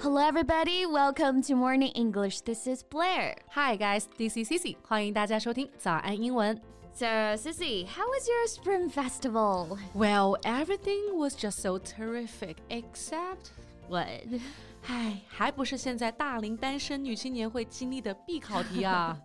Hello, everybody. Welcome to Morning English. This is Blair. Hi, guys. This is Cici. 欢迎大家收听早安英文。So, Cici, how was your Spring Festival? Well, everything was just so terrific, except what? 唉，还不是现在大龄单身女青年会经历的必考题啊！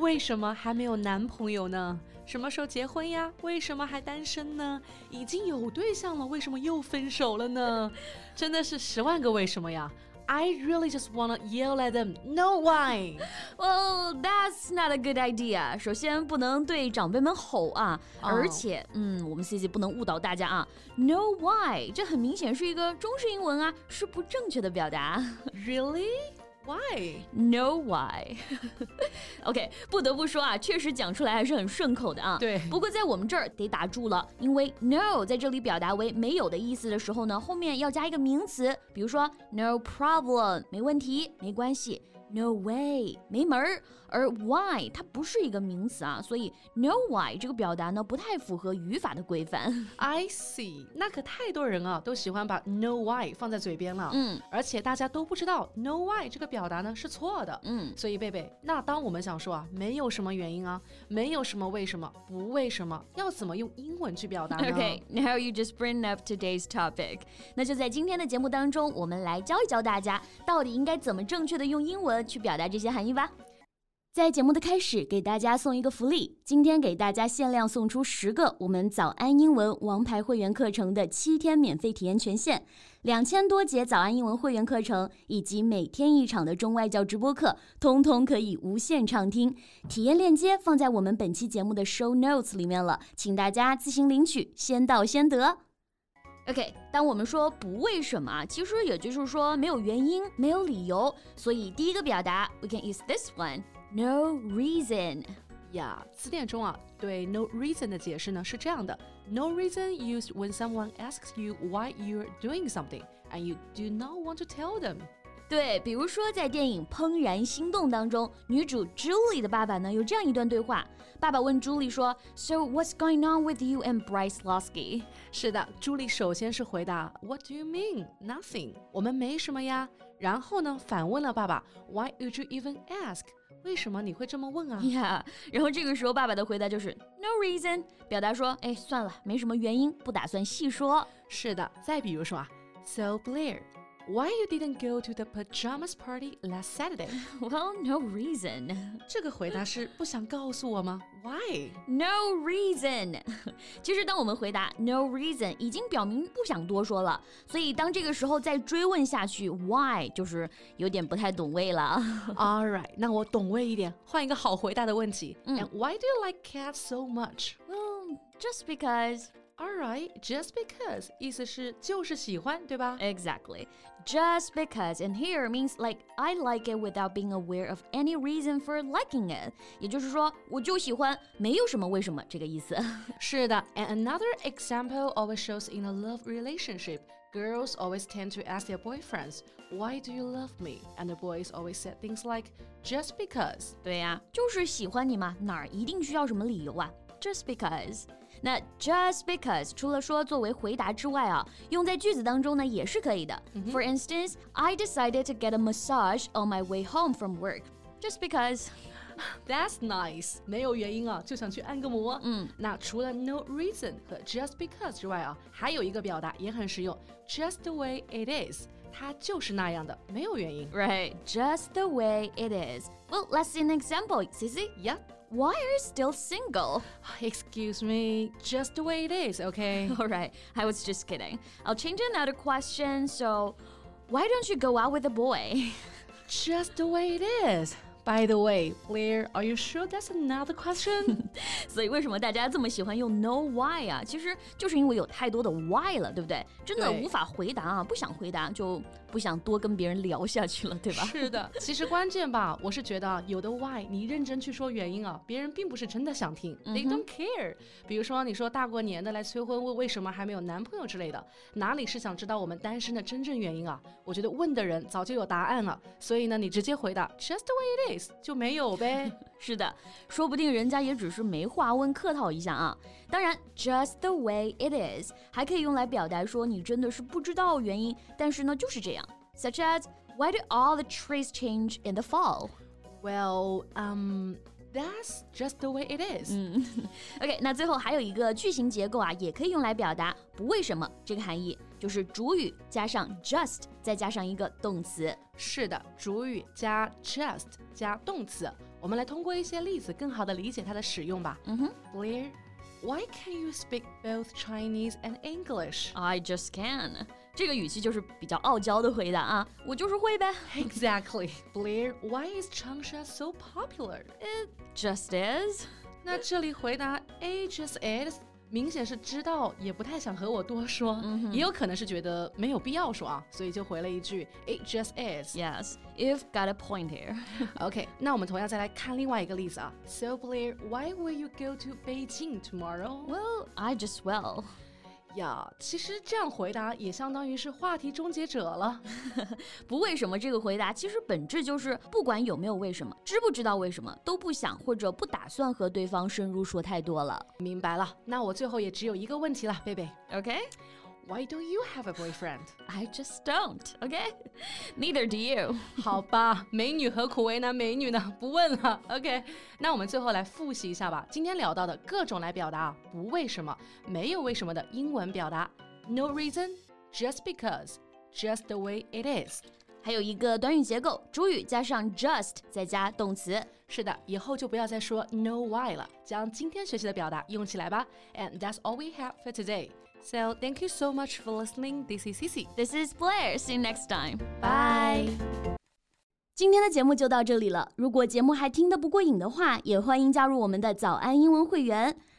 为什么还没有男朋友呢？什么时候结婚呀？为什么还单身呢？已经有对象了，为什么又分手了呢？真的是十万个为什么呀！I really just wanna yell at them. No why? Well, that's not a good idea. 首先不能对长辈们吼啊，而且，嗯，我们 C C 不能误导大家啊。No why？这很明显是一个中式英文啊，是不正确的表达。Really? Why? No why? OK，不得不说啊，确实讲出来还是很顺口的啊。对。不过在我们这儿得打住了，因为 no 在这里表达为没有的意思的时候呢，后面要加一个名词，比如说 no problem，没问题，没关系。No way，没门儿。而 why 它不是一个名词啊，所以 no why 这个表达呢不太符合语法的规范。I see，那可太多人啊都喜欢把 no why 放在嘴边了。嗯，而且大家都不知道 no why 这个表达呢是错的。嗯，所以贝贝，那当我们想说啊，没有什么原因啊，没有什么为什么，不为什么，要怎么用英文去表达呢？Okay，now you just bring up today's topic。那就在今天的节目当中，我们来教一教大家到底应该怎么正确的用英文。去表达这些含义吧。在节目的开始，给大家送一个福利，今天给大家限量送出十个我们早安英文王牌会员课程的七天免费体验权限，两千多节早安英文会员课程以及每天一场的中外教直播课，通通可以无限畅听。体验链接放在我们本期节目的 show notes 里面了，请大家自行领取，先到先得。OK，当我们说不为什么，其实也就是说没有原因、没有理由。所以第一个表达，we can use this one one，no reason。呀，词典中啊，对 no reason 的解释呢是这样的：no reason used when someone asks you why you're doing something and you do not want to tell them。 对，比如说在电影《怦然心动》当中，女主 Julie 的爸爸呢有这样一段对话。爸爸问 Julie 说：“So what's going on with you and Bryce Lasky？是的，朱莉首先是回答：“What do you mean? Nothing。我们没什么呀。”然后呢，反问了爸爸：“Why would you even ask？” 为什么你会这么问啊？Yeah，然后这个时候爸爸的回答就是 “No reason”，表达说：“哎，算了，没什么原因，不打算细说。”是的，再比如说啊，So Blair。Why you didn't go to the pajamas party last Saturday? Well, no reason. 这个回答是不想告诉我吗？Why? No reason. 其实当我们回答 no reason，已经表明不想多说了。所以当这个时候再追问下去，why 就是有点不太懂味了。All right，那我懂味一点，换一个好回答的问题。嗯、And why do you like cats so much? Well, just because. Alright, just because 意思是就是喜欢，对吧？Exactly. Just because and here means like I like it without being aware of any reason for liking it. 也就是说，我就喜欢，没有什么为什么这个意思。是的，and another example always shows in a love relationship. Girls always tend to ask their boyfriends, "Why do you love me?" And the boys always say things like, "Just because." 对呀、啊，就是喜欢你嘛，哪儿一定需要什么理由啊？Just because. 那 just because 除了说作为回答之外啊，用在句子当中呢也是可以的。For instance, I decided to get a massage on my way home from work just because. That's nice，没有原因啊，就想去按个摩。嗯，那除了 no reason 和 just because 之外啊，还有一个表达也很实用，just the way it is，它就是那样的，没有原因。Right, just the way it is. Well, let's see an example, Sissy. Yeah. Why are you still single? Excuse me, just the way it is, okay? All right, I was just kidding. I'll change another question. So, why don't you go out with a boy? just the way it is. By the way, Blair, are you sure that's another question? 所以为什么大家这么喜欢用 no why 啊？其实就是因为有太多的 why 了，对不对？真的无法回答啊，不想回答就 不想多跟别人聊下去了，对吧？是的，其实关键吧，我是觉得有的 why 你认真去说原因啊，别人并不是真的想听、嗯、，they don't care。比如说你说大过年的来催婚，问为什么还没有男朋友之类的，哪里是想知道我们单身的真正原因啊？我觉得问的人早就有答案了，所以呢，你直接回答 just the way it is。就没有呗。是的，说不定人家也只是没话问，客套一下啊。当然，just the way it is 还可以用来表达说你真的是不知道原因，但是呢就是这样。Such as Why do all the trees change in the fall? Well, um. That's just the way it is. 嗯，OK，那最后还有一个句型结构啊，也可以用来表达不为什么这个含义，就是主语加上 just，再加上一个动词。是的，主语加 just 加动词。我们来通过一些例子，更好的理解它的使用吧。嗯哼，Blair。Why can't you speak both Chinese and English? I just can. 这个语气就是比较傲娇的回答啊，我就是会呗。Exactly, Blair. Why is Changsha so popular? It just is. 那这里回答 it just is 明显是知道，也不太想和我多说，也有可能是觉得没有必要说啊，所以就回了一句 It just is. Yes, you've got a point here. OK，那我们同样再来看另外一个例子啊。So Blair, why will you go to Beijing tomorrow? Well, I just will. 呀，其实这样回答也相当于是话题终结者了。不为什么这个回答，其实本质就是不管有没有为什么，知不知道为什么，都不想或者不打算和对方深入说太多了。明白了，那我最后也只有一个问题了，贝贝。OK。Why don't you have a boyfriend? I just don't. Okay, neither do you. 好吧，美女何苦为难美女呢？不问了。OK，那我们最后来复习一下吧。今天聊到的各种来表达不为什么、没有为什么的英文表达：no reason, just because, just the way it is。还有一个短语结构，主语加上 just，再加动词。是的，以后就不要再说 no why 了，将今天学习的表达用起来吧。And that's all we have for today. So thank you so much for listening. This is Cici. This is Blair. See you next time. Bye. 今天的节目就到这里了。如果节目还听得不过瘾的话，也欢迎加入我们的早安英文会员。